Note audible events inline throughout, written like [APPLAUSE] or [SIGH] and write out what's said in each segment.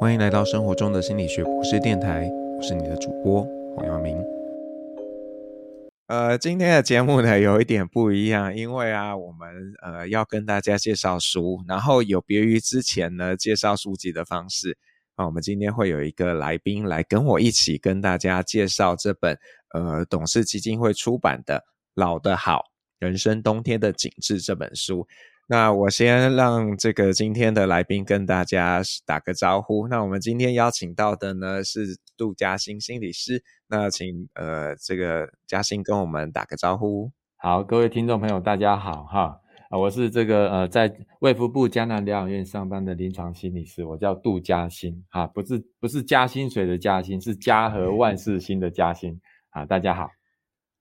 欢迎来到生活中的心理学博士电台，我是你的主播黄耀明。呃，今天的节目呢有一点不一样，因为啊，我们呃要跟大家介绍书，然后有别于之前呢介绍书籍的方式，啊，我们今天会有一个来宾来跟我一起跟大家介绍这本呃董氏基金会出版的《老的好：人生冬天的景致》这本书。那我先让这个今天的来宾跟大家打个招呼。那我们今天邀请到的呢是杜嘉欣心理师。那请呃这个嘉欣跟我们打个招呼。好，各位听众朋友，大家好哈。啊，我是这个呃在卫福部江南疗养院上班的临床心理师，我叫杜嘉欣哈，不是不是加薪水的加薪，是家和万事兴的嘉欣。啊，大家好。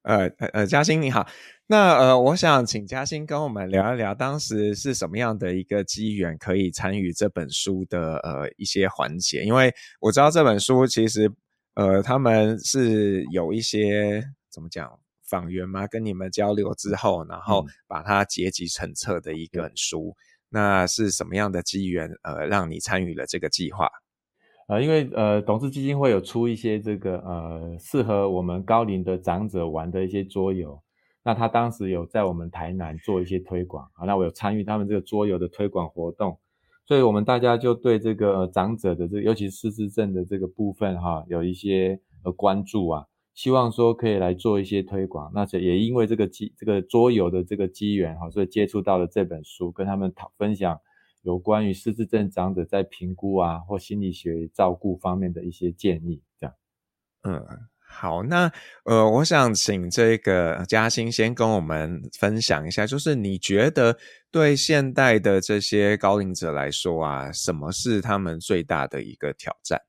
呃呃呃，嘉欣你好，那呃，我想请嘉欣跟我们聊一聊，当时是什么样的一个机缘可以参与这本书的呃一些环节？因为我知道这本书其实呃他们是有一些怎么讲访员嘛，跟你们交流之后，然后把它结集成册的一本书，嗯、那是什么样的机缘呃让你参与了这个计划？呃，因为呃，董氏基金会有出一些这个呃适合我们高龄的长者玩的一些桌游，那他当时有在我们台南做一些推广啊，那我有参与他们这个桌游的推广活动，所以我们大家就对这个长者的这，尤其是失智症的这个部分哈，有一些呃关注啊，希望说可以来做一些推广，那也因为这个机这个桌游的这个机缘哈，所以接触到了这本书，跟他们讨分享。有关于失智症长者在评估啊或心理学照顾方面的一些建议，这样。嗯，好，那呃，我想请这个嘉欣先跟我们分享一下，就是你觉得对现代的这些高龄者来说啊，什么是他们最大的一个挑战？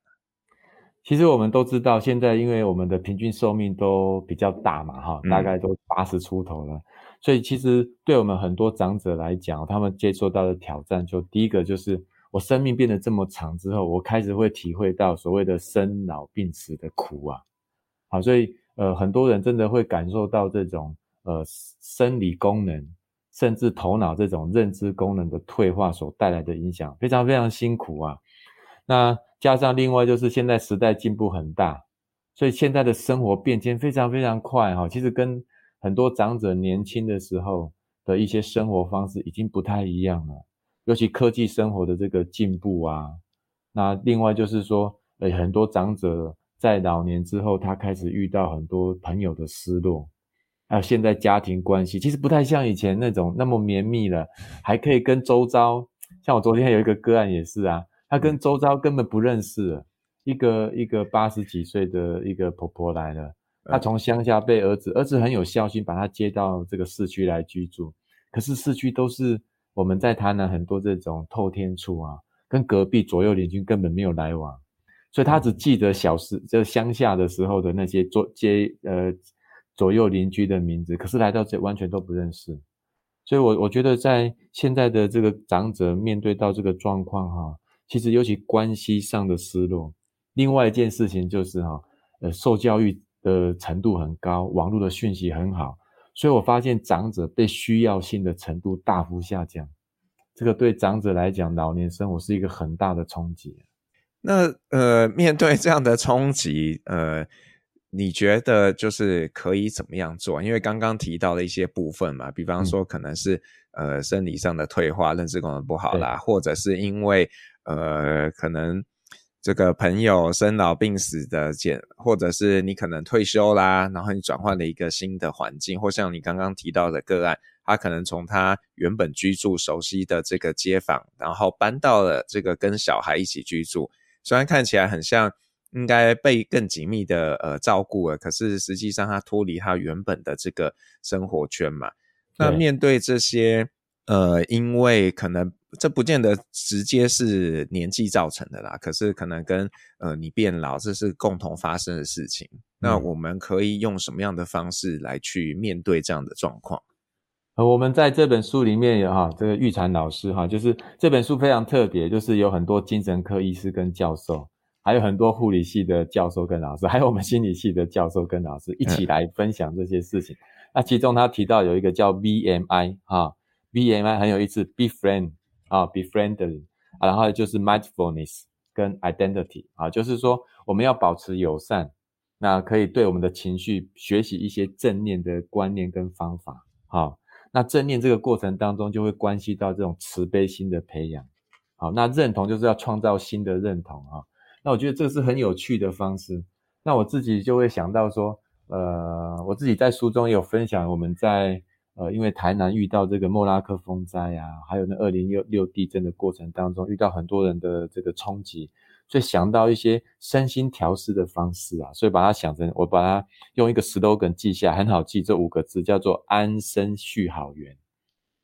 其实我们都知道，现在因为我们的平均寿命都比较大嘛，哈，大概都八十出头了。嗯所以其实对我们很多长者来讲，他们接受到的挑战，就第一个就是我生命变得这么长之后，我开始会体会到所谓的生老病死的苦啊。好，所以呃很多人真的会感受到这种呃生理功能，甚至头脑这种认知功能的退化所带来的影响，非常非常辛苦啊。那加上另外就是现在时代进步很大，所以现在的生活变迁非常非常快哈。其实跟很多长者年轻的时候的一些生活方式已经不太一样了，尤其科技生活的这个进步啊，那另外就是说，呃，很多长者在老年之后，他开始遇到很多朋友的失落，还有现在家庭关系其实不太像以前那种那么绵密了，还可以跟周遭，像我昨天有一个个案也是啊，他跟周遭根本不认识了，一个一个八十几岁的一个婆婆来了。他从乡下被儿子，儿子很有孝心，把他接到这个市区来居住。可是市区都是我们在台南很多这种透天厝啊，跟隔壁左右邻居根本没有来往，所以他只记得小时就乡下的时候的那些左街呃左右邻居的名字，可是来到这完全都不认识。所以我我觉得在现在的这个长者面对到这个状况哈，其实尤其关系上的失落，另外一件事情就是哈，呃，受教育。的程度很高，网络的讯息很好，所以我发现长者被需要性的程度大幅下降。这个对长者来讲，老年生活是一个很大的冲击。那呃，面对这样的冲击，呃，你觉得就是可以怎么样做？因为刚刚提到的一些部分嘛，比方说可能是、嗯、呃生理上的退化，认知功能不好啦，或者是因为呃可能。这个朋友生老病死的减，或者是你可能退休啦，然后你转换了一个新的环境，或像你刚刚提到的个案，他可能从他原本居住熟悉的这个街坊，然后搬到了这个跟小孩一起居住，虽然看起来很像应该被更紧密的呃照顾了，可是实际上他脱离他原本的这个生活圈嘛。那面对这些呃，因为可能。这不见得直接是年纪造成的啦，可是可能跟呃你变老这是共同发生的事情。嗯。那我们可以用什么样的方式来去面对这样的状况？呃，我们在这本书里面有哈，这个玉婵老师哈，就是这本书非常特别，就是有很多精神科医师跟教授，还有很多护理系的教授跟老师，还有我们心理系的教授跟老师一起来分享这些事情。嗯。那其中他提到有一个叫 BMI 哈，BMI 很有意思，Be Friend。啊，be friendly 啊，然后就是 mindfulness 跟 identity 啊，就是说我们要保持友善，那可以对我们的情绪学习一些正念的观念跟方法。好，那正念这个过程当中就会关系到这种慈悲心的培养。好，那认同就是要创造新的认同啊。那我觉得这是很有趣的方式。那我自己就会想到说，呃，我自己在书中有分享，我们在。呃，因为台南遇到这个莫拉克风灾啊，还有那二零六六地震的过程当中，遇到很多人的这个冲击，所以想到一些身心调适的方式啊，所以把它想成，我把它用一个 slogan 记下，很好记，这五个字叫做安身续好缘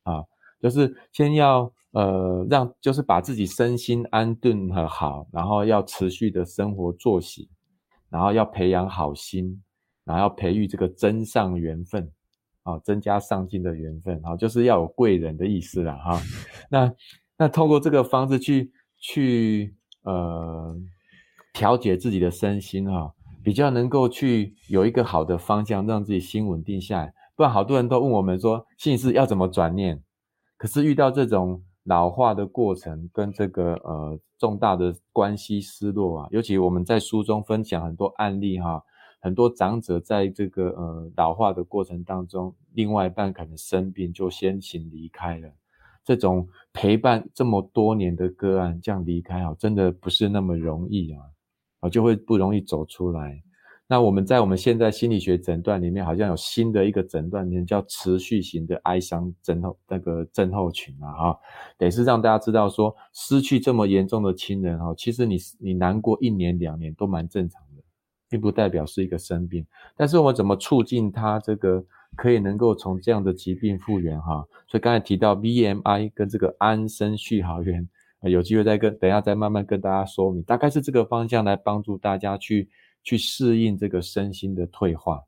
啊，就是先要呃让，就是把自己身心安顿和好，然后要持续的生活作息，然后要培养好心，然后要培育这个真善缘分。啊，增加上进的缘分，哈，就是要有贵人的意思啦，哈。那那透过这个方式去去呃调节自己的身心，哈，比较能够去有一个好的方向，让自己心稳定下来。不然好多人都问我们说，心理师要怎么转念？可是遇到这种老化的过程跟这个呃重大的关系失落啊，尤其我们在书中分享很多案例，哈。很多长者在这个呃老化的过程当中，另外一半可能生病就先行离开了。这种陪伴这么多年的个案这样离开啊，真的不是那么容易啊，啊就会不容易走出来。那我们在我们现在心理学诊断里面，好像有新的一个诊断，叫持续型的哀伤症候那个症候群啊，哈，得是让大家知道说，失去这么严重的亲人哈，其实你你难过一年两年都蛮正常。并不代表是一个生病，但是我们怎么促进他这个可以能够从这样的疾病复原哈？所以刚才提到 BMI 跟这个安身续好缘，有机会再跟等下再慢慢跟大家说明，大概是这个方向来帮助大家去去适应这个身心的退化。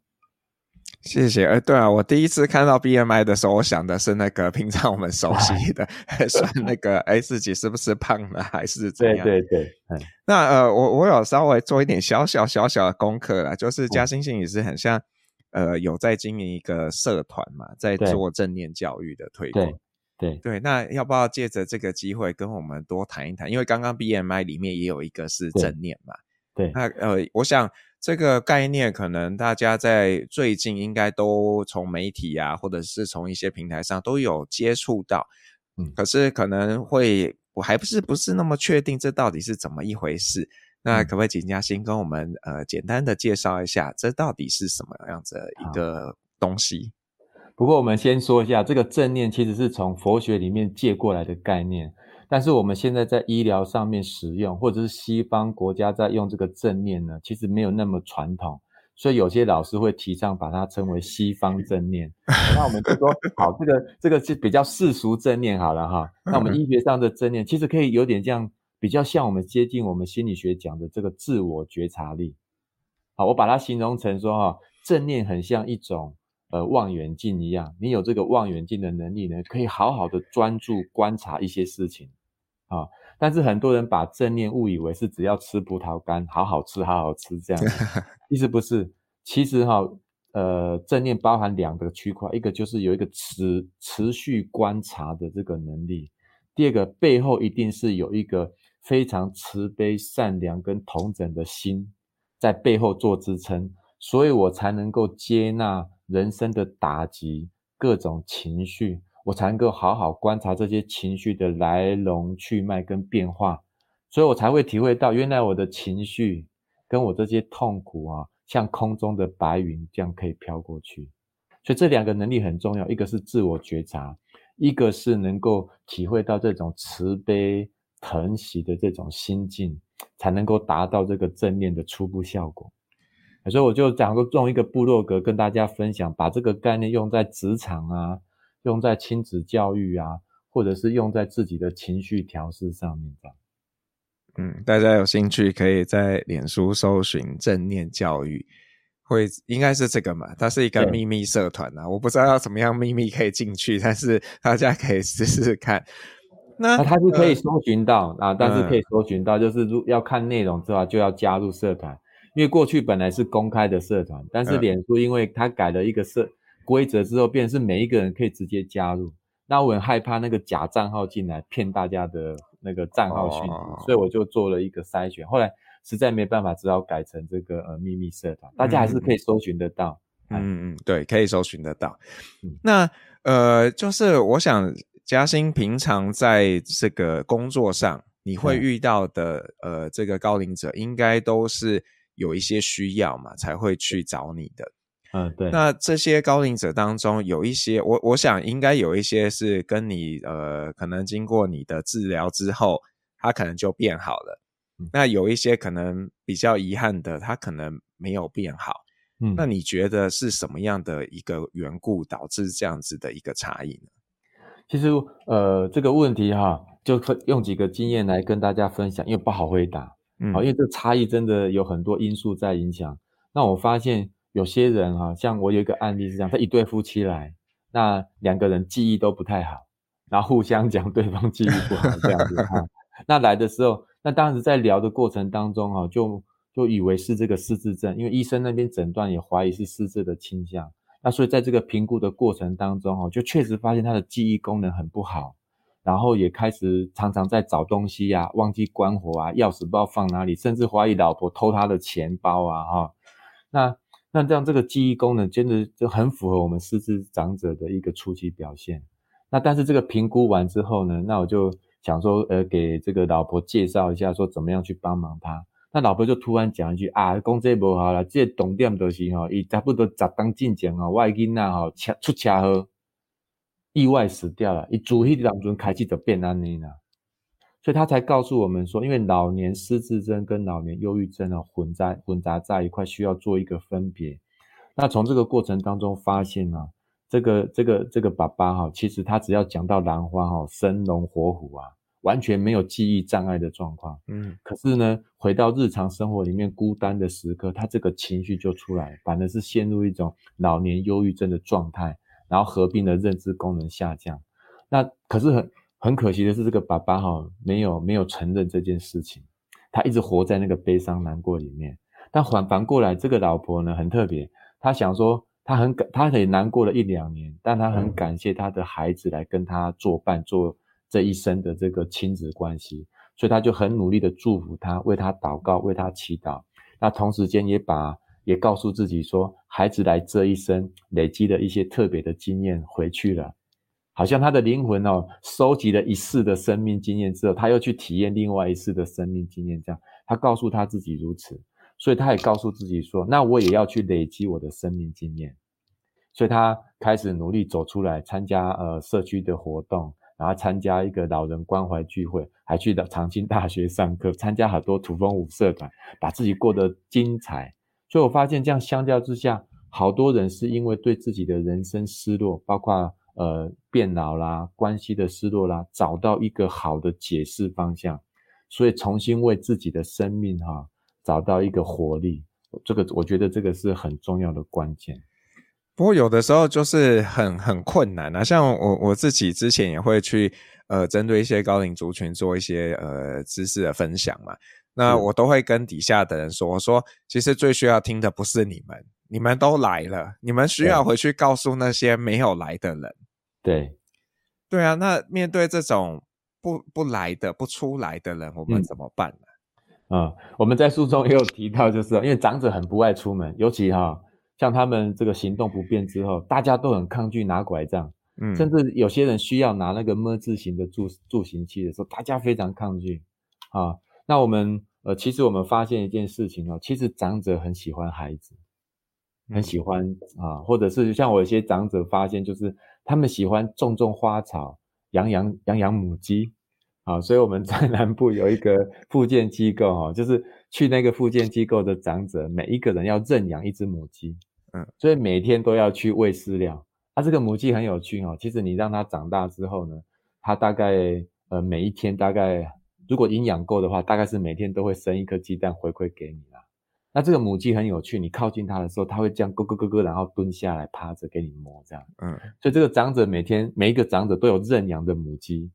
谢谢。哎，对啊，我第一次看到 BMI 的时候，我想的是那个平常我们熟悉的，[LAUGHS] 算那个哎自己是不是胖了，还是怎样？对对对。那呃，我我有稍微做一点小小小小的功课啦，就是嘉兴心理是很像呃有在经营一个社团嘛，在做正念教育的推广。对对对。那要不要借着这个机会跟我们多谈一谈？因为刚刚 BMI 里面也有一个是正念嘛。对。那呃，我想。这个概念可能大家在最近应该都从媒体啊，或者是从一些平台上都有接触到，嗯，可是可能会我还不是不是那么确定这到底是怎么一回事。那可不可以请嘉欣跟我们呃简单的介绍一下，这到底是什么样子的一个东西？不过我们先说一下，这个正念其实是从佛学里面借过来的概念。但是我们现在在医疗上面使用，或者是西方国家在用这个正念呢，其实没有那么传统，所以有些老师会提倡把它称为西方正念。[LAUGHS] 那我们就说，好，这个这个是比较世俗正念好了哈。[LAUGHS] 那我们医学上的正念，其实可以有点这样，比较像我们接近我们心理学讲的这个自我觉察力。好，我把它形容成说哈，正念很像一种呃望远镜一样，你有这个望远镜的能力呢，可以好好的专注观察一些事情。啊、哦！但是很多人把正念误以为是只要吃葡萄干，好好吃，好好吃这样。[LAUGHS] 意思不是，其实哈、哦，呃，正念包含两个区块，一个就是有一个持持续观察的这个能力，第二个背后一定是有一个非常慈悲、善良跟同整的心在背后做支撑，所以我才能够接纳人生的打击、各种情绪。我才能够好好观察这些情绪的来龙去脉跟变化，所以我才会体会到，原来我的情绪跟我这些痛苦啊，像空中的白云这样可以飘过去。所以这两个能力很重要，一个是自我觉察，一个是能够体会到这种慈悲疼惜的这种心境，才能够达到这个正念的初步效果。所以我就讲过，用一个部落格跟大家分享，把这个概念用在职场啊。用在亲子教育啊，或者是用在自己的情绪调试上面的。嗯，大家有兴趣可以在脸书搜寻正念教育，会应该是这个嘛？它是一个秘密社团啊，我不知道要怎么样秘密可以进去，但是大家可以试试看。那它是可以搜寻到、呃、啊，但是可以搜寻到，就是如要看内容之后就要加入社团，因为过去本来是公开的社团，但是脸书因为它改了一个社。规则之后，变成是每一个人可以直接加入。那我很害怕那个假账号进来骗大家的那个账号讯息，哦、所以我就做了一个筛选。后来实在没办法，只好改成这个呃秘密社团，大家还是可以搜寻得到。嗯嗯，嗯，对，可以搜寻得到。嗯、那呃，就是我想嘉兴平常在这个工作上，你会遇到的、嗯、呃这个高龄者，应该都是有一些需要嘛，才会去找你的。嗯，对。那这些高龄者当中，有一些我我想应该有一些是跟你呃，可能经过你的治疗之后，他可能就变好了。嗯、那有一些可能比较遗憾的，他可能没有变好。嗯，那你觉得是什么样的一个缘故导致这样子的一个差异呢？其实呃，这个问题哈，就用几个经验来跟大家分享，因为不好回答。嗯，好，因为这差异真的有很多因素在影响。那我发现。有些人哈，像我有一个案例是这样，他一对夫妻来，那两个人记忆都不太好，然后互相讲对方记忆不好这样子哈。[LAUGHS] 那来的时候，那当时在聊的过程当中哈，就就以为是这个失智症，因为医生那边诊断也怀疑是失智的倾向。那所以在这个评估的过程当中哈，就确实发现他的记忆功能很不好，然后也开始常常在找东西啊，忘记关火啊，钥匙不知道放哪里，甚至怀疑老婆偷他的钱包啊哈。那那这样这个记忆功能真的就很符合我们失智长者的一个初期表现。那但是这个评估完之后呢，那我就想说，呃，给这个老婆介绍一下，说怎么样去帮忙他。那老婆就突然讲一句啊，讲这不好了，这懂点就是吼，伊差不多十当进前吼，我的囡仔吼出车祸，意外死掉了，伊主迄当中开始就变安尼了。所以他才告诉我们说，因为老年失智症跟老年忧郁症啊混在混杂在一块，需要做一个分别。那从这个过程当中发现啊，这个这个这个爸爸哈，其实他只要讲到兰花哈，生龙活虎啊，完全没有记忆障碍的状况。嗯，可是呢，回到日常生活里面孤单的时刻，他这个情绪就出来，反而是陷入一种老年忧郁症的状态，然后合并的认知功能下降。那可是很。很可惜的是，这个爸爸哈没有没有承认这件事情，他一直活在那个悲伤难过里面。但反反过来，这个老婆呢很特别，她想说她很感，她也难过了一两年，但她很感谢她的孩子来跟她作伴，做这一生的这个亲子关系，所以她就很努力的祝福他，为他祷告，为他祈祷。那同时间也把也告诉自己说，孩子来这一生累积的一些特别的经验回去了。好像他的灵魂哦，收集了一世的生命经验之后，他又去体验另外一世的生命经验，这样他告诉他自己如此，所以他也告诉自己说，那我也要去累积我的生命经验，所以他开始努力走出来，参加呃社区的活动，然后参加一个老人关怀聚会，还去到长青大学上课，参加很多土风舞社团，把自己过得精彩。所以我发现这样相较之下，好多人是因为对自己的人生失落，包括。呃，变老啦，关系的失落啦，找到一个好的解释方向，所以重新为自己的生命哈、啊、找到一个活力，这个我觉得这个是很重要的关键。不过有的时候就是很很困难啊，像我我自己之前也会去呃针对一些高龄族群做一些呃知识的分享嘛，那我都会跟底下的人说，我说其实最需要听的不是你们，你们都来了，你们需要回去告诉那些没有来的人。对，对啊，那面对这种不不来的、不出来的人，我们怎么办呢？啊、嗯嗯，我们在书中也有提到，就是因为长者很不爱出门，尤其哈，像他们这个行动不便之后，大家都很抗拒拿拐杖，嗯，甚至有些人需要拿那个么字形的助助行器的时候，大家非常抗拒啊。那我们呃，其实我们发现一件事情哦，其实长者很喜欢孩子。很喜欢啊，或者是像我一些长者发现，就是他们喜欢种种花草，养养养养母鸡，啊，所以我们在南部有一个复健机构哈，[LAUGHS] 就是去那个复健机构的长者，每一个人要认养一只母鸡，嗯，所以每天都要去喂饲料。啊，这个母鸡很有趣哦，其实你让它长大之后呢，它大概呃每一天大概如果营养够的话，大概是每天都会生一颗鸡蛋回馈给你啦。那这个母鸡很有趣，你靠近它的时候，它会这样咯咯咯咯，然后蹲下来趴着给你摸，这样。嗯，所以这个长者每天每一个长者都有认养的母鸡，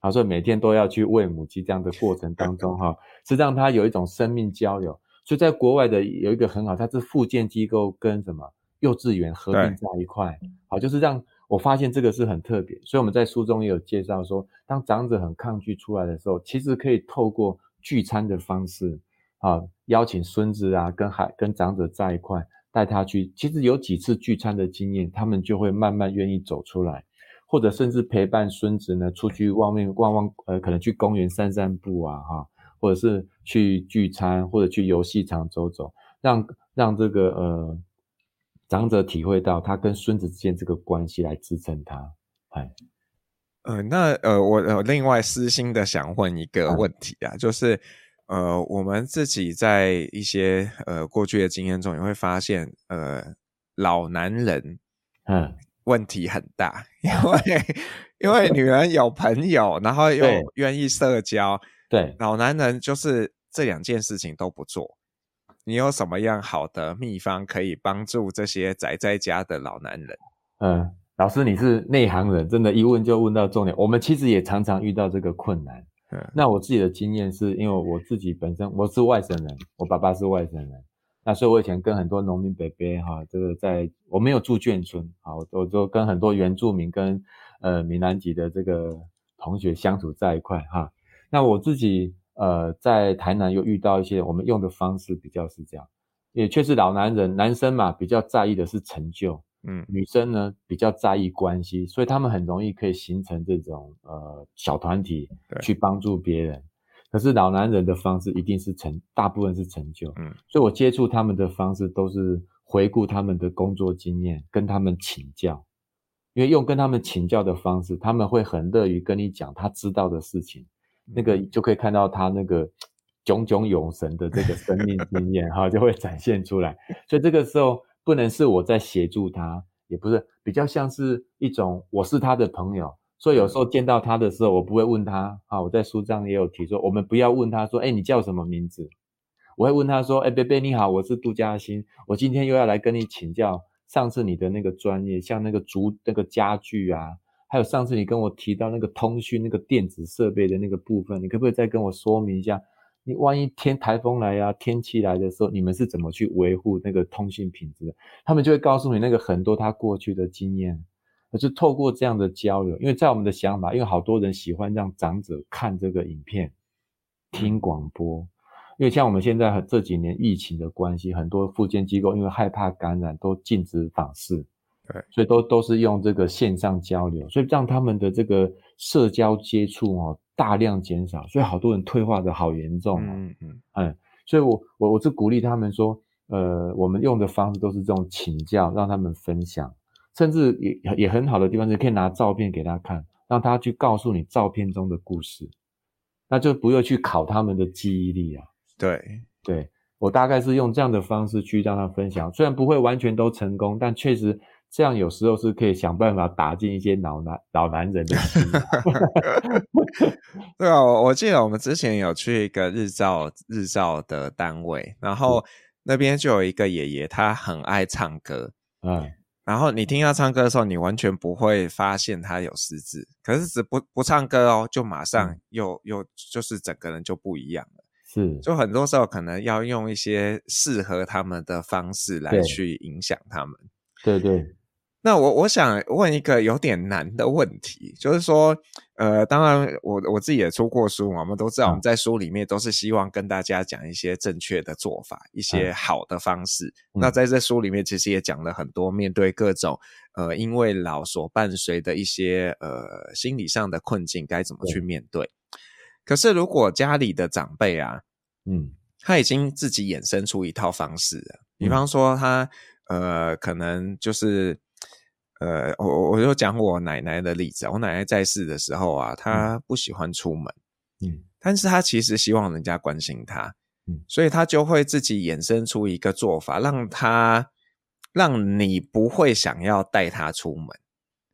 好，所以每天都要去喂母鸡，这样的过程当中哈，是让它有一种生命交流。所以在国外的有一个很好，它是复健机构跟什么幼稚园合并在一块，好，就是让我发现这个是很特别，所以我们在书中也有介绍说，当长者很抗拒出来的时候，其实可以透过聚餐的方式啊，邀请孙子啊跟孩跟长者在一块，带他去。其实有几次聚餐的经验，他们就会慢慢愿意走出来，或者甚至陪伴孙子呢出去外面逛逛，呃，可能去公园散散步啊，哈，或者是去聚餐，或者去游戏场走走，让让这个呃。长者体会到他跟孙子之间这个关系来支撑他，哎，呃，那呃，我呃另外私心的想问一个问题啊，嗯、就是呃，我们自己在一些呃过去的经验中，也会发现，呃，老男人嗯问题很大，嗯、因为因为女人有朋友，然后又愿意社交，对，老男人就是这两件事情都不做。你有什么样好的秘方可以帮助这些宅在家的老男人？嗯，老师你是内行人，真的，一问就问到重点。我们其实也常常遇到这个困难。那我自己的经验是因为我自己本身我是外省人，我爸爸是外省人，那所以我以前跟很多农民伯伯哈，这个在我没有住眷村，好，我就跟很多原住民跟呃闽南籍的这个同学相处在一块哈。那我自己。呃，在台南又遇到一些我们用的方式比较是这样，也确实老男人男生嘛比较在意的是成就，嗯，女生呢比较在意关系，所以他们很容易可以形成这种呃小团体去帮助别人。可是老男人的方式一定是成，大部分是成就，嗯，所以我接触他们的方式都是回顾他们的工作经验，跟他们请教，因为用跟他们请教的方式，他们会很乐于跟你讲他知道的事情。那个就可以看到他那个炯炯有神的这个生命经验哈，就会展现出来。所以这个时候不能是我在协助他，也不是比较像是一种我是他的朋友，所以有时候见到他的时候，我不会问他啊。我在书上也有提说，我们不要问他说，哎，你叫什么名字？我会问他说，哎，贝贝你好，我是杜嘉欣，我今天又要来跟你请教上次你的那个专业，像那个竹那个家具啊。还有上次你跟我提到那个通讯那个电子设备的那个部分，你可不可以再跟我说明一下？你万一天台风来呀、啊，天气来的时候，你们是怎么去维护那个通讯品质的？他们就会告诉你那个很多他过去的经验，而是透过这样的交流，因为在我们的想法，因为好多人喜欢让长者看这个影片、听广播，因为像我们现在这几年疫情的关系，很多复健机构因为害怕感染，都禁止访视。对，所以都都是用这个线上交流，所以让他们的这个社交接触哦大量减少，所以好多人退化的好严重。嗯嗯嗯，所以我我我是鼓励他们说，呃，我们用的方式都是这种请教，让他们分享，甚至也也很好的地方是可以拿照片给他看，让他去告诉你照片中的故事，那就不用去考他们的记忆力啊。对对，我大概是用这样的方式去让他分享，虽然不会完全都成功，但确实。这样有时候是可以想办法打进一些老男老男人的心。[LAUGHS] 对啊，我记得我们之前有去一个日照日照的单位，然后那边就有一个爷爷，他很爱唱歌。嗯，然后你听他唱歌的时候，你完全不会发现他有失智，可是只不不唱歌哦，就马上又、嗯、又就是整个人就不一样了。是，就很多时候可能要用一些适合他们的方式来去影响他们。对对。对那我我想问一个有点难的问题，就是说，呃，当然我我自己也出过书嘛，我们都知道我们在书里面都是希望跟大家讲一些正确的做法，一些好的方式。嗯、那在这书里面其实也讲了很多面对各种呃因为老所伴随的一些呃心理上的困境该怎么去面对。可是如果家里的长辈啊，嗯，他已经自己衍生出一套方式了，比方说他呃可能就是。呃，我我就讲我奶奶的例子。我奶奶在世的时候啊，她不喜欢出门，嗯，但是她其实希望人家关心她，嗯，所以她就会自己衍生出一个做法，让她让你不会想要带她出门，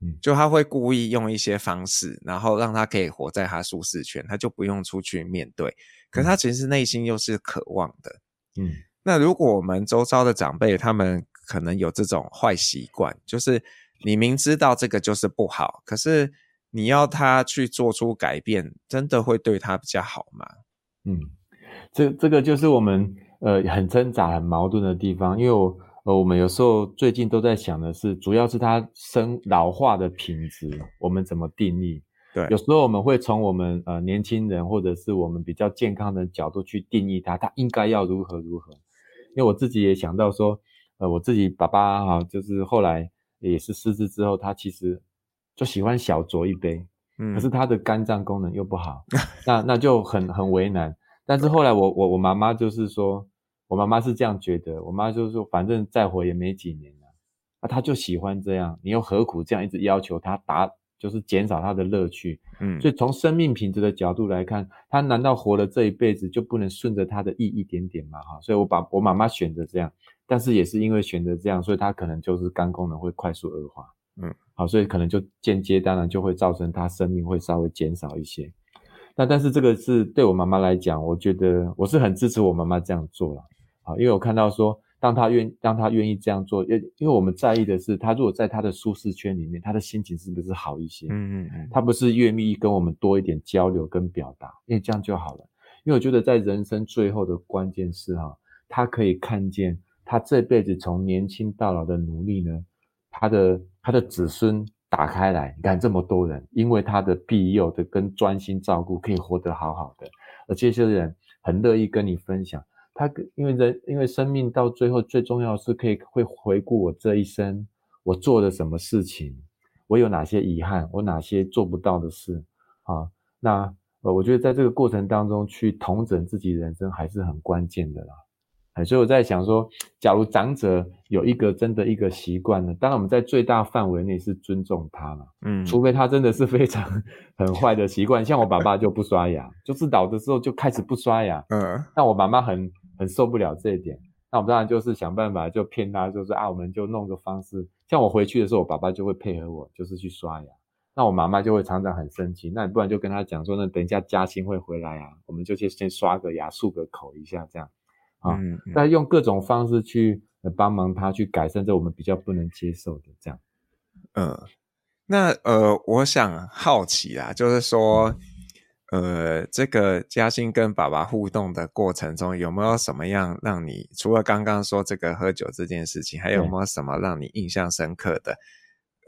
嗯，就她会故意用一些方式，然后让她可以活在她舒适圈，她就不用出去面对。可是她其实内心又是渴望的，嗯，那如果我们周遭的长辈他们可能有这种坏习惯，就是。你明知道这个就是不好，可是你要他去做出改变，真的会对他比较好吗？嗯，这这个就是我们呃很挣扎、很矛盾的地方。因为我呃，我们有时候最近都在想的是，主要是他生老化的品质，我们怎么定义？对，有时候我们会从我们呃年轻人或者是我们比较健康的角度去定义他，他应该要如何如何。因为我自己也想到说，呃，我自己爸爸哈，就是后来也是失智之后，他其实就喜欢小酌一杯，嗯，可是他的肝脏功能又不好，[LAUGHS] 那那就很很为难。但是后来我我我妈妈就是说。我妈妈是这样觉得，我妈就是说，反正再活也没几年了，那她就喜欢这样，你又何苦这样一直要求她达，就是减少她的乐趣？嗯，所以从生命品质的角度来看，她难道活了这一辈子就不能顺着她的意一点点吗？哈，所以我把我妈妈选择这样，但是也是因为选择这样，所以她可能就是肝功能会快速恶化，嗯，好，所以可能就间接当然就会造成他生命会稍微减少一些。那但是这个是对我妈妈来讲，我觉得我是很支持我妈妈这样做了。好，因为我看到说，当他愿，当他愿意这样做，因因为我们在意的是，他如果在他的舒适圈里面，他的心情是不是好一些？嗯嗯嗯，他不是愿意跟我们多一点交流跟表达，因为这样就好了。因为我觉得在人生最后的关键是哈，他可以看见他这辈子从年轻到老的努力呢，他的他的子孙打开来，你看这么多人，因为他的庇佑的跟专心照顾，可以活得好好的，而这些人很乐意跟你分享。他因为人，因为生命到最后最重要是可以会回顾我这一生，我做了什么事情，我有哪些遗憾，我哪些做不到的事啊？那呃，我觉得在这个过程当中去重整自己人生还是很关键的啦。哎，所以我在想说，假如长者有一个真的一个习惯呢，当然我们在最大范围内是尊重他嘛，嗯，除非他真的是非常 [LAUGHS] 很坏的习惯，像我爸爸就不刷牙，就是老的时候就开始不刷牙，嗯，那我妈妈很。很受不了这一点，那我们当然就是想办法就骗他，就是啊，我们就弄个方式，像我回去的时候，我爸爸就会配合我，就是去刷牙。那我妈妈就会常常很生气，那你不然就跟他讲说，那等一下嘉兴会回来啊，我们就去先刷个牙，漱个口一下这样，啊，嗯嗯，用各种方式去帮忙他去改善这我们比较不能接受的这样。嗯，那呃，我想好奇啦，就是说。嗯呃，这个嘉欣跟爸爸互动的过程中，有没有什么样让你除了刚刚说这个喝酒这件事情，还有没有什么让你印象深刻的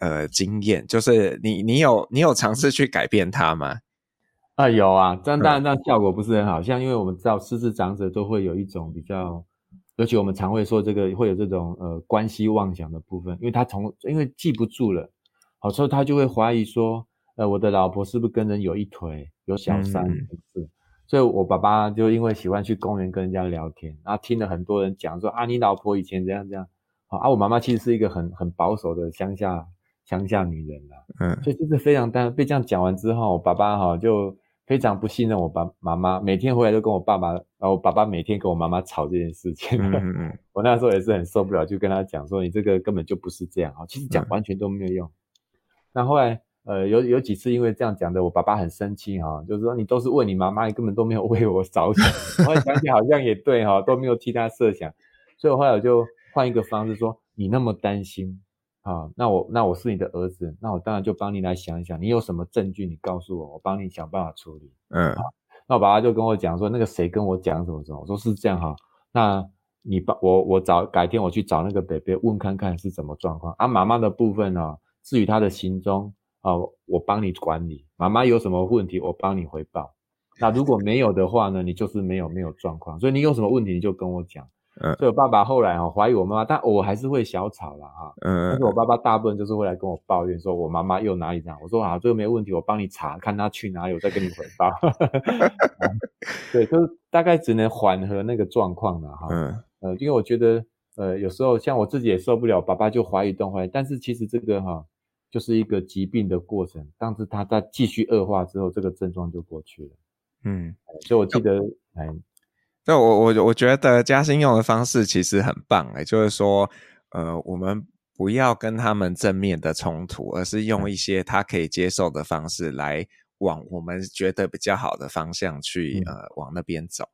呃经验？就是你你有你有尝试去改变他吗？啊，有啊，但当然但效果不是很好，像因为我们知道失智长者都会有一种比较，尤其我们常会说这个会有这种呃关系妄想的部分，因为他从因为记不住了，好，所以他就会怀疑说。呃，我的老婆是不是跟人有一腿，有小三？嗯、是，所以我爸爸就因为喜欢去公园跟人家聊天，然后听了很多人讲说啊，你老婆以前怎样怎样，好啊，我妈妈其实是一个很很保守的乡下乡下女人啦，嗯，所以就是非常单被这样讲完之后，我爸爸哈就非常不信任我爸妈妈，每天回来都跟我爸爸，然后我爸爸每天跟我妈妈吵这件事情，嗯 [LAUGHS] 嗯，我那时候也是很受不了，就跟他讲说，你这个根本就不是这样啊，其实讲完全都没有用，那、嗯、后，来。呃，有有几次因为这样讲的，我爸爸很生气哈，就是说你都是为你妈妈，你根本都没有为我着想。后来想起好像也对哈，都没有替他设想，所以我后来我就换一个方式说，你那么担心啊，那我那我是你的儿子，那我当然就帮你来想一想，你有什么证据，你告诉我，我帮你想办法处理。嗯，那我爸爸就跟我讲说，那个谁跟我讲什么什么，我说是这样哈，那你帮我我找改天我去找那个北北问看看是什么状况啊，妈妈的部分呢，至于他的行踪。啊，我帮你管理，妈妈有什么问题，我帮你回报。那如果没有的话呢，你就是没有没有状况。所以你有什么问题，你就跟我讲。嗯，所以我爸爸后来哈怀疑我妈妈，但我还是会小吵了哈。嗯，但是我爸爸大部分就是会来跟我抱怨，说我妈妈又哪里这样。我说啊，这个没问题，我帮你查，看她去哪里，我再跟你回报。[LAUGHS] 对，就是大概只能缓和那个状况了哈。嗯，呃，因为我觉得呃有时候像我自己也受不了，爸爸就怀疑东怀疑，但是其实这个哈。就是一个疾病的过程，但是他在继续恶化之后，这个症状就过去了。嗯，所以我记得，哎，对，我我我觉得嘉兴用的方式其实很棒，哎，就是说，呃，我们不要跟他们正面的冲突，而是用一些他可以接受的方式来往我们觉得比较好的方向去，嗯、呃，往那边走。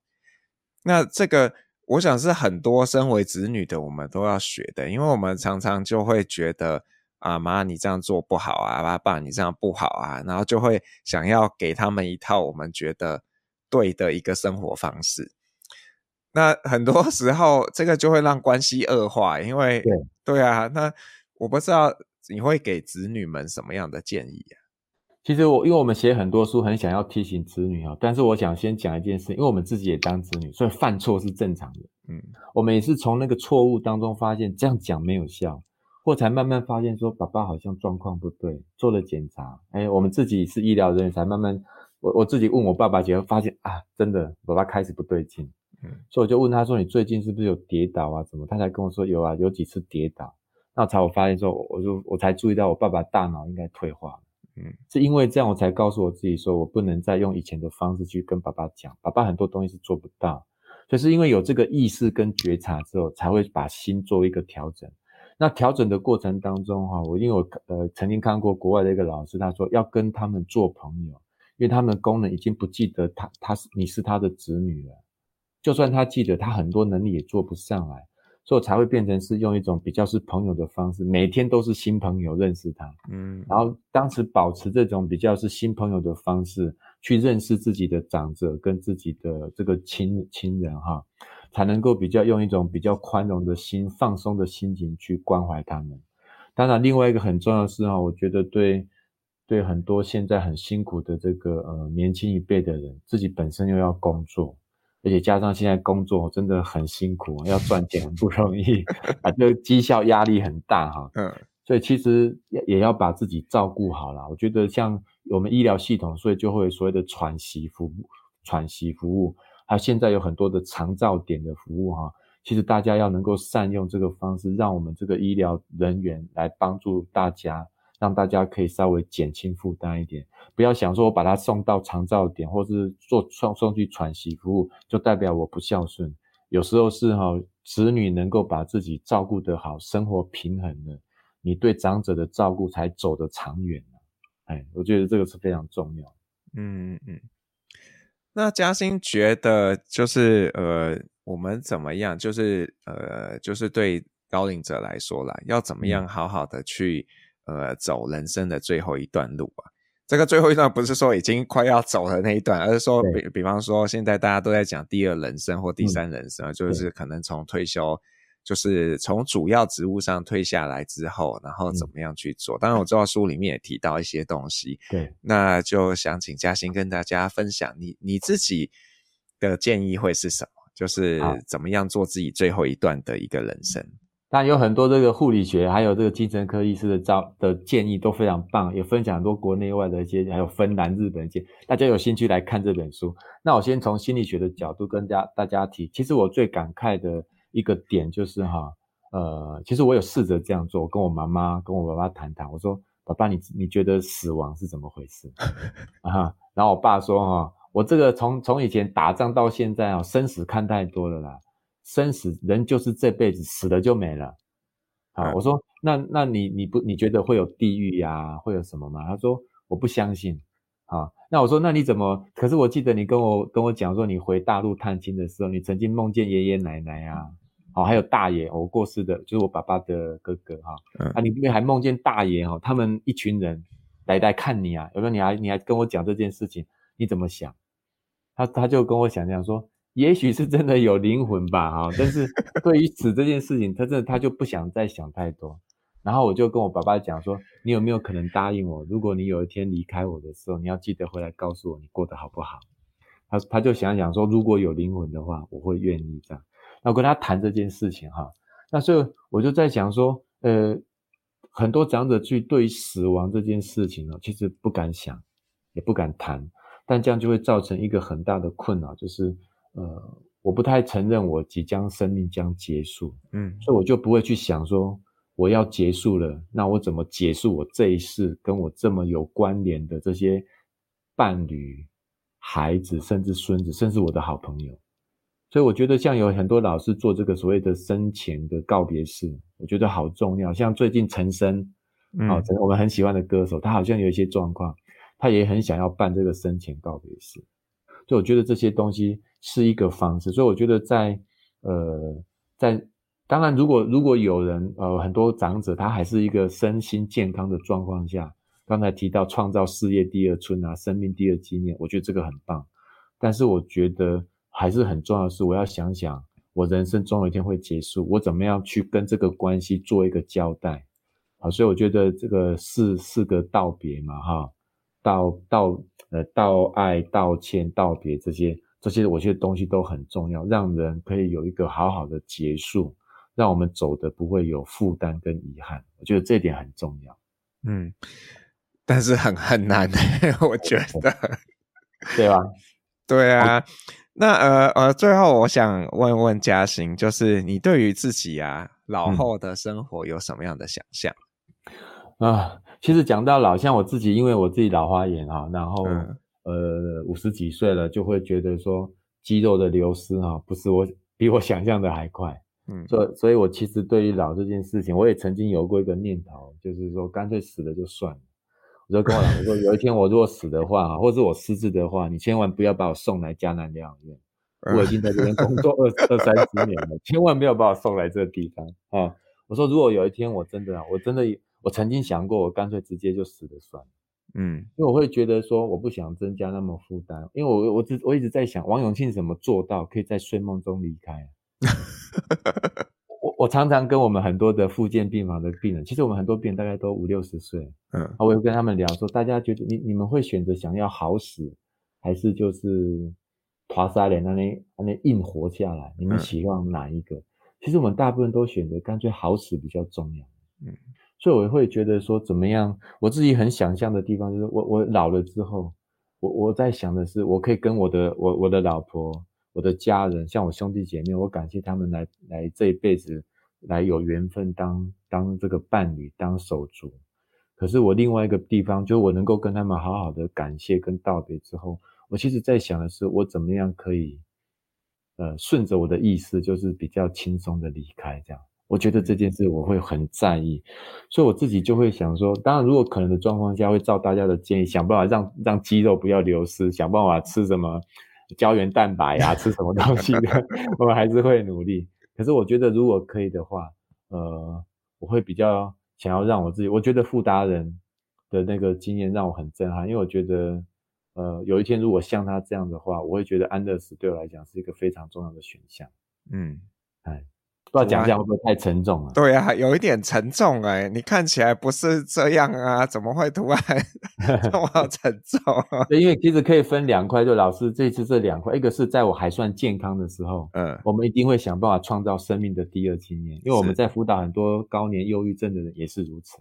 那这个，我想是很多身为子女的我们都要学的，因为我们常常就会觉得。啊妈，你这样做不好啊！爸爸，你这样不好啊！然后就会想要给他们一套我们觉得对的一个生活方式。那很多时候这个就会让关系恶化，因为对对啊，那我不知道你会给子女们什么样的建议啊？其实我因为我们写很多书，很想要提醒子女啊，但是我想先讲一件事，因为我们自己也当子女，所以犯错是正常的。嗯，我们也是从那个错误当中发现这样讲没有效，或才慢慢发现说爸爸好像状况不对，做了检查，哎，我们自己是医疗人员，才慢慢我我自己问我爸爸结果，发现啊，真的爸爸开始不对劲。嗯，所以我就问他说，你最近是不是有跌倒啊？怎么？他才跟我说有啊，有几次跌倒。那才我发现说，我就我才注意到我爸爸大脑应该退化了。嗯，是因为这样，我才告诉我自己说，我不能再用以前的方式去跟爸爸讲，爸爸很多东西是做不到。就是因为有这个意识跟觉察之后，才会把心做一个调整。那调整的过程当中，哈，我因为我呃曾经看过国外的一个老师，他说要跟他们做朋友，因为他们的功能已经不记得他他是你是他的子女了，就算他记得，他很多能力也做不上来。所以才会变成是用一种比较是朋友的方式，每天都是新朋友认识他，嗯，然后当时保持这种比较是新朋友的方式去认识自己的长者跟自己的这个亲亲人哈，才能够比较用一种比较宽容的心、放松的心情去关怀他们。当然，另外一个很重要的是哈，我觉得对对很多现在很辛苦的这个呃年轻一辈的人，自己本身又要工作。而且加上现在工作真的很辛苦，要赚钱很不容易 [LAUGHS] 啊，就绩效压力很大哈。嗯，所以其实也也要把自己照顾好了。我觉得像我们医疗系统，所以就会有所谓的喘息服务、喘息服务，还有现在有很多的长照点的服务哈。其实大家要能够善用这个方式，让我们这个医疗人员来帮助大家。让大家可以稍微减轻负担一点，不要想说我把他送到长照点，或是做送送去喘息服务，就代表我不孝顺。有时候是哈，子女能够把自己照顾得好，生活平衡了，你对长者的照顾才走得长远。哎，我觉得这个是非常重要。嗯嗯。那嘉欣觉得就是呃，我们怎么样？就是呃，就是对高龄者来说啦，要怎么样好好的去。呃，走人生的最后一段路啊，这个最后一段不是说已经快要走的那一段，而是说比比方说现在大家都在讲第二人生或第三人生，嗯、就是可能从退休，就是从主要职务上退下来之后，然后怎么样去做。嗯、当然我知道书里面也提到一些东西，对，那就想请嘉欣跟大家分享你你自己的建议会是什么？就是怎么样做自己最后一段的一个人生。那有很多这个护理学，还有这个精神科医师的招的建议都非常棒，也分享很多国内外的一些，还有芬兰、日本一些，大家有兴趣来看这本书。那我先从心理学的角度跟大家大家提，其实我最感慨的一个点就是哈，呃，其实我有试着这样做，跟我妈妈跟我爸爸谈谈，我说爸爸你你觉得死亡是怎么回事 [LAUGHS] 啊？然后我爸说哈，我这个从从以前打仗到现在啊，生死看太多了啦。生死人就是这辈子死了就没了，好，我说那那你你不你觉得会有地狱呀，会有什么吗？他说我不相信，啊，那我说那你怎么？可是我记得你跟我跟我讲说，你回大陆探亲的时候，你曾经梦见爷爷奶奶啊，哦，还有大爷，我过世的就是我爸爸的哥哥哈，啊，你不还梦见大爷哈，他们一群人来来看你啊，有时候你还你还跟我讲这件事情，你怎么想？他他就跟我讲这样说。也许是真的有灵魂吧，哈，但是对于死这件事情，他真的他就不想再想太多。然后我就跟我爸爸讲说，你有没有可能答应我，如果你有一天离开我的时候，你要记得回来告诉我你过得好不好？他他就想想说，如果有灵魂的话，我会愿意这样。那我跟他谈这件事情哈，那所以我就在想说，呃，很多长者去对死亡这件事情呢，其实不敢想，也不敢谈，但这样就会造成一个很大的困扰，就是。呃，我不太承认我即将生命将结束，嗯，所以我就不会去想说我要结束了，那我怎么结束我这一世跟我这么有关联的这些伴侣、孩子，甚至孙子，甚至我的好朋友。所以我觉得像有很多老师做这个所谓的生前的告别式，我觉得好重要。像最近陈昇，啊，我们很喜欢的歌手，他好像有一些状况，他也很想要办这个生前告别式。所以我觉得这些东西是一个方式，所以我觉得在呃在当然，如果如果有人呃很多长者他还是一个身心健康的状况下，刚才提到创造事业第二春啊，生命第二纪念，我觉得这个很棒。但是我觉得还是很重要的是，我要想想我人生总有一天会结束，我怎么样去跟这个关系做一个交代。好，所以我觉得这个四四个道别嘛，哈，道道呃道爱、道歉、道别这些这些，我觉得东西都很重要，让人可以有一个好好的结束，让我们走的不会有负担跟遗憾。我觉得这点很重要。嗯，但是很很难，[LAUGHS] 我觉 [LAUGHS] 得，对吧？[LAUGHS] 对啊。那呃呃，最后我想问问嘉欣，就是你对于自己啊老后的生活有什么样的想象？嗯啊，其实讲到老，像我自己，因为我自己老花眼啊，然后、嗯、呃五十几岁了，就会觉得说肌肉的流失哈，不是我比我想象的还快，[LAUGHS] 嗯，所以所以我其实对于老这件事情，我也曾经有过一个念头，就是说干脆死了就算了。我就跟我老婆说，[LAUGHS] 有一天我如果死的话，或者是我失智的话，你千万不要把我送来迦南疗养院，我已经在这边工作二 [LAUGHS] 二三十年了，千万不要把我送来这个地方啊！我说如果有一天我真的，我真的。我曾经想过，我干脆直接就死了算了。嗯，因为我会觉得说，我不想增加那么负担。因为我我只我一直在想，王永庆怎么做到可以在睡梦中离开？[LAUGHS] 我我常常跟我们很多的复健病房的病人，其实我们很多病人大概都五六十岁，嗯，我会跟他们聊说，大家觉得你你们会选择想要好死，还是就是爬沙脸那那那硬活下来？你们希望哪一个？嗯、其实我们大部分都选择干脆好死比较重要。嗯。所以我会觉得说怎么样？我自己很想象的地方就是我我老了之后，我我在想的是，我可以跟我的我我的老婆、我的家人，像我兄弟姐妹，我感谢他们来来这一辈子来有缘分当当这个伴侣、当手足。可是我另外一个地方，就我能够跟他们好好的感谢跟道别之后，我其实在想的是，我怎么样可以呃顺着我的意思，就是比较轻松的离开这样。我觉得这件事我会很在意，所以我自己就会想说，当然如果可能的状况下，会照大家的建议，想办法让让肌肉不要流失，想办法吃什么胶原蛋白呀、啊，吃什么东西的，[LAUGHS] 我们还是会努力。可是我觉得如果可以的话，呃，我会比较想要让我自己，我觉得富达人的那个经验让我很震撼，因为我觉得，呃，有一天如果像他这样的话，我会觉得安乐死对我来讲是一个非常重要的选项。嗯，哎。不知道讲这样会不会太沉重了？对啊，有一点沉重哎、欸，你看起来不是这样啊，怎么会突然 [LAUGHS] 这么沉重？[LAUGHS] 对，因为其实可以分两块，就老师这次这两块，一个是在我还算健康的时候，嗯，我们一定会想办法创造生命的第二经验，因为我们在辅导很多高年忧郁症的人也是如此。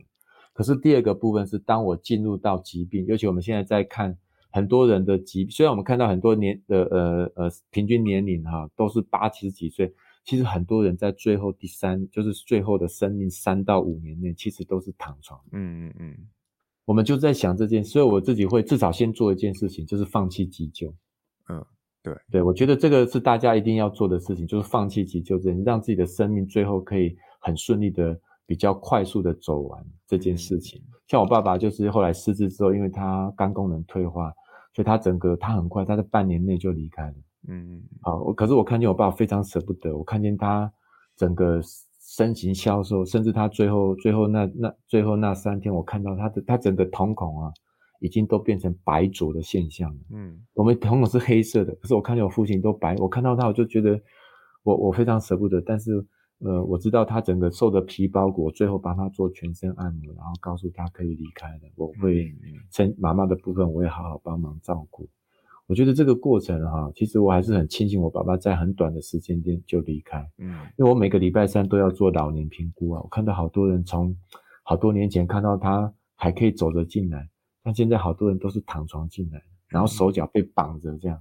可是第二个部分是，当我进入到疾病，尤其我们现在在看很多人的疾病，虽然我们看到很多年的呃呃平均年龄哈都是八七十几岁。其实很多人在最后第三，就是最后的生命三到五年内，其实都是躺床。嗯嗯嗯，我们就在想这件事，所以我自己会至少先做一件事情，就是放弃急救。嗯，对对，我觉得这个是大家一定要做的事情，就是放弃急救，这让自己的生命最后可以很顺利的、比较快速的走完这件事情。嗯、像我爸爸就是后来失智之后，因为他肝功能退化，所以他整个他很快，他在半年内就离开了。嗯，好，可是我看见我爸非常舍不得，我看见他整个身形消瘦，甚至他最后最后那那最后那三天，我看到他的他整个瞳孔啊，已经都变成白浊的现象了。嗯，我们瞳孔是黑色的，可是我看见我父亲都白，我看到他我就觉得我我非常舍不得，但是呃我知道他整个受的皮包裹，最后帮他做全身按摩，然后告诉他可以离开了，我会趁妈妈的部分我会好好帮忙照顾。我觉得这个过程哈，其实我还是很庆幸我爸爸在很短的时间间就离开，嗯，因为我每个礼拜三都要做老年评估啊。我看到好多人从好多年前看到他还可以走着进来，但现在好多人都是躺床进来，然后手脚被绑着这样。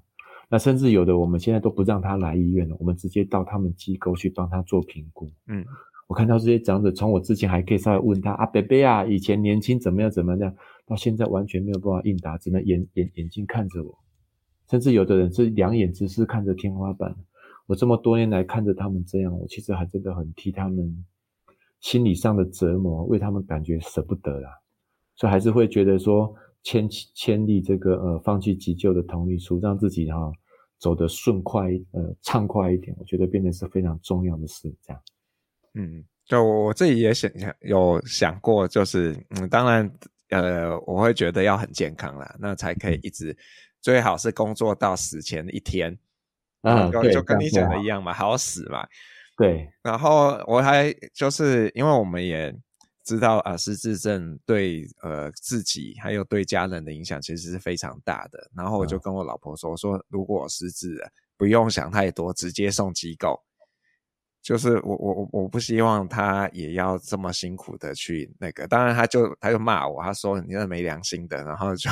那甚至有的我们现在都不让他来医院了，我们直接到他们机构去帮他做评估。嗯，我看到这些长者，从我之前还可以稍微问他啊，伯伯啊，以前年轻怎么样怎么样，到现在完全没有办法应答，只能眼眼眼睛看着我。甚至有的人是两眼直视看着天花板，我这么多年来看着他们这样，我其实还真的很替他们心理上的折磨，为他们感觉舍不得啦，所以还是会觉得说签签立这个呃放弃急救的同意书，让自己哈、哦、走得顺快呃畅快一点，我觉得变得是非常重要的事，这样。嗯，就我自己也想想有想过，就是嗯，当然呃，我会觉得要很健康啦，那才可以一直。最好是工作到死前一天，嗯，就就跟你讲的一样嘛，好死嘛。对，然后我还就是因为我们也知道啊，失智症对呃自己还有对家人的影响其实是非常大的。然后我就跟我老婆说，我说如果我失智了，不用想太多，直接送机构。就是我我我我不希望他也要这么辛苦的去那个。当然他就他就骂我，他说你这没良心的。然后就。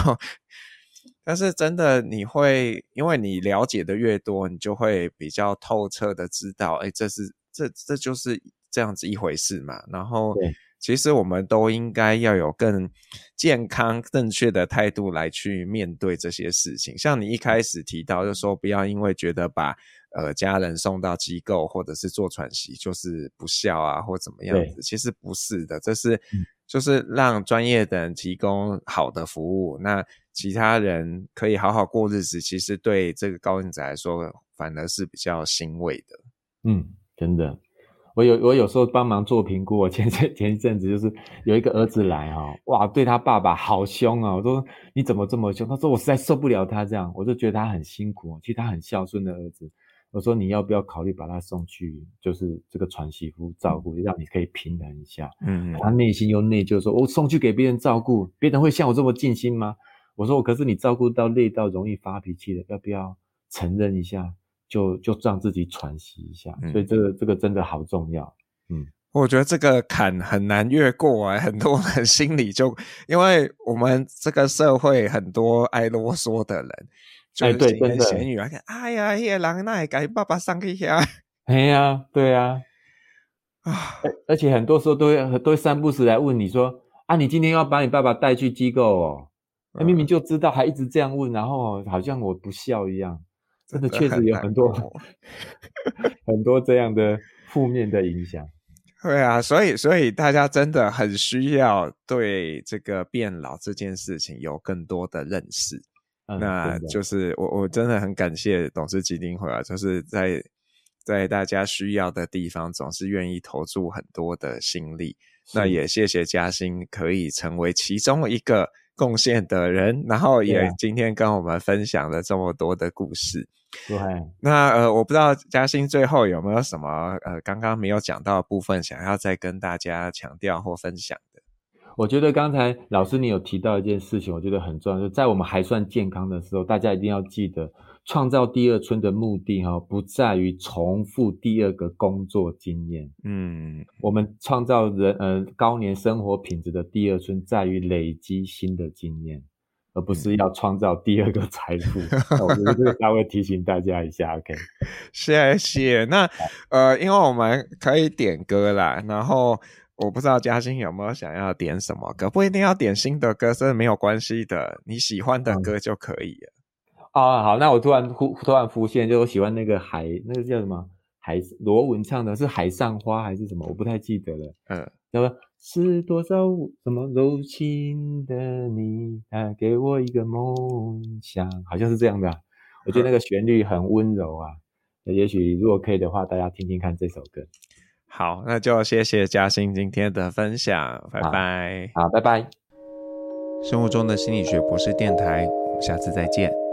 但是真的，你会因为你了解的越多，你就会比较透彻的知道，哎，这是这这就是这样子一回事嘛。然后，其实我们都应该要有更健康、正确的态度来去面对这些事情。像你一开始提到，就说不要因为觉得把呃家人送到机构或者是做喘息就是不孝啊，或怎么样子，其实不是的，这是。嗯就是让专业的人提供好的服务，那其他人可以好好过日子。其实对这个高龄者来说，反而是比较欣慰的。嗯，真的，我有我有时候帮忙做评估。我前前前一阵子就是有一个儿子来哈，哇，对他爸爸好凶啊！我说你怎么这么凶？他说我实在受不了他这样。我就觉得他很辛苦，其实他很孝顺的儿子。我说你要不要考虑把他送去，就是这个传媳妇照顾，让你可以平衡一下。嗯，他内心又内疚，说我送去给别人照顾，别人会像我这么尽心吗？我说我可是你照顾到累到容易发脾气了，要不要承认一下，就就让自己喘息一下？所以这个这个真的好重要。嗯，我觉得这个坎很难越过啊，很多人 [LAUGHS] 心里就因为我们这个社会很多爱啰嗦的人。哎，对，真的。闲语啊，哎呀，那个人那也给爸爸上去遐。[LAUGHS] 哎呀，对呀，啊，而且很多时候都会都会三不时来问你说，啊，你今天要把你爸爸带去机构哦？他明明就知道，还一直这样问，然后好像我不孝一样。真的确实有很多很多这样的负面的影响。[LAUGHS] 对啊，所以所以大家真的很需要对这个变老这件事情有更多的认识。那就是我，我真的很感谢董事基金会啊，就是在在大家需要的地方，总是愿意投注很多的心力。那也谢谢嘉兴可以成为其中一个贡献的人，然后也今天跟我们分享了这么多的故事。对，那呃，我不知道嘉兴最后有没有什么呃刚刚没有讲到的部分，想要再跟大家强调或分享的。我觉得刚才老师你有提到一件事情，我觉得很重要，就是在我们还算健康的时候，大家一定要记得，创造第二春的目的哈，不在于重复第二个工作经验。嗯，我们创造人呃高年生活品质的第二春，在于累积新的经验，而不是要创造第二个财富。[LAUGHS] 嗯、我觉得这个稍微提醒大家一下，OK？[LAUGHS] 谢谢。那呃，因为我们可以点歌啦，然后。我不知道嘉欣有没有想要点什么歌，不一定要点新的歌，这没有关系的，你喜欢的歌就可以了。嗯、哦，好，那我突然忽突然浮现，就我喜欢那个海，那个叫什么？海罗文唱的是《海上花》还是什么？我不太记得了。嗯，叫做是多少什么柔情的你，啊，给我一个梦想，好像是这样的、啊。我觉得那个旋律很温柔啊。那、嗯、也许如果可以的话，大家听听看这首歌。好，那就谢谢嘉欣今天的分享，拜拜。好，好，拜拜。生活中的心理学博士电台，我们下次再见。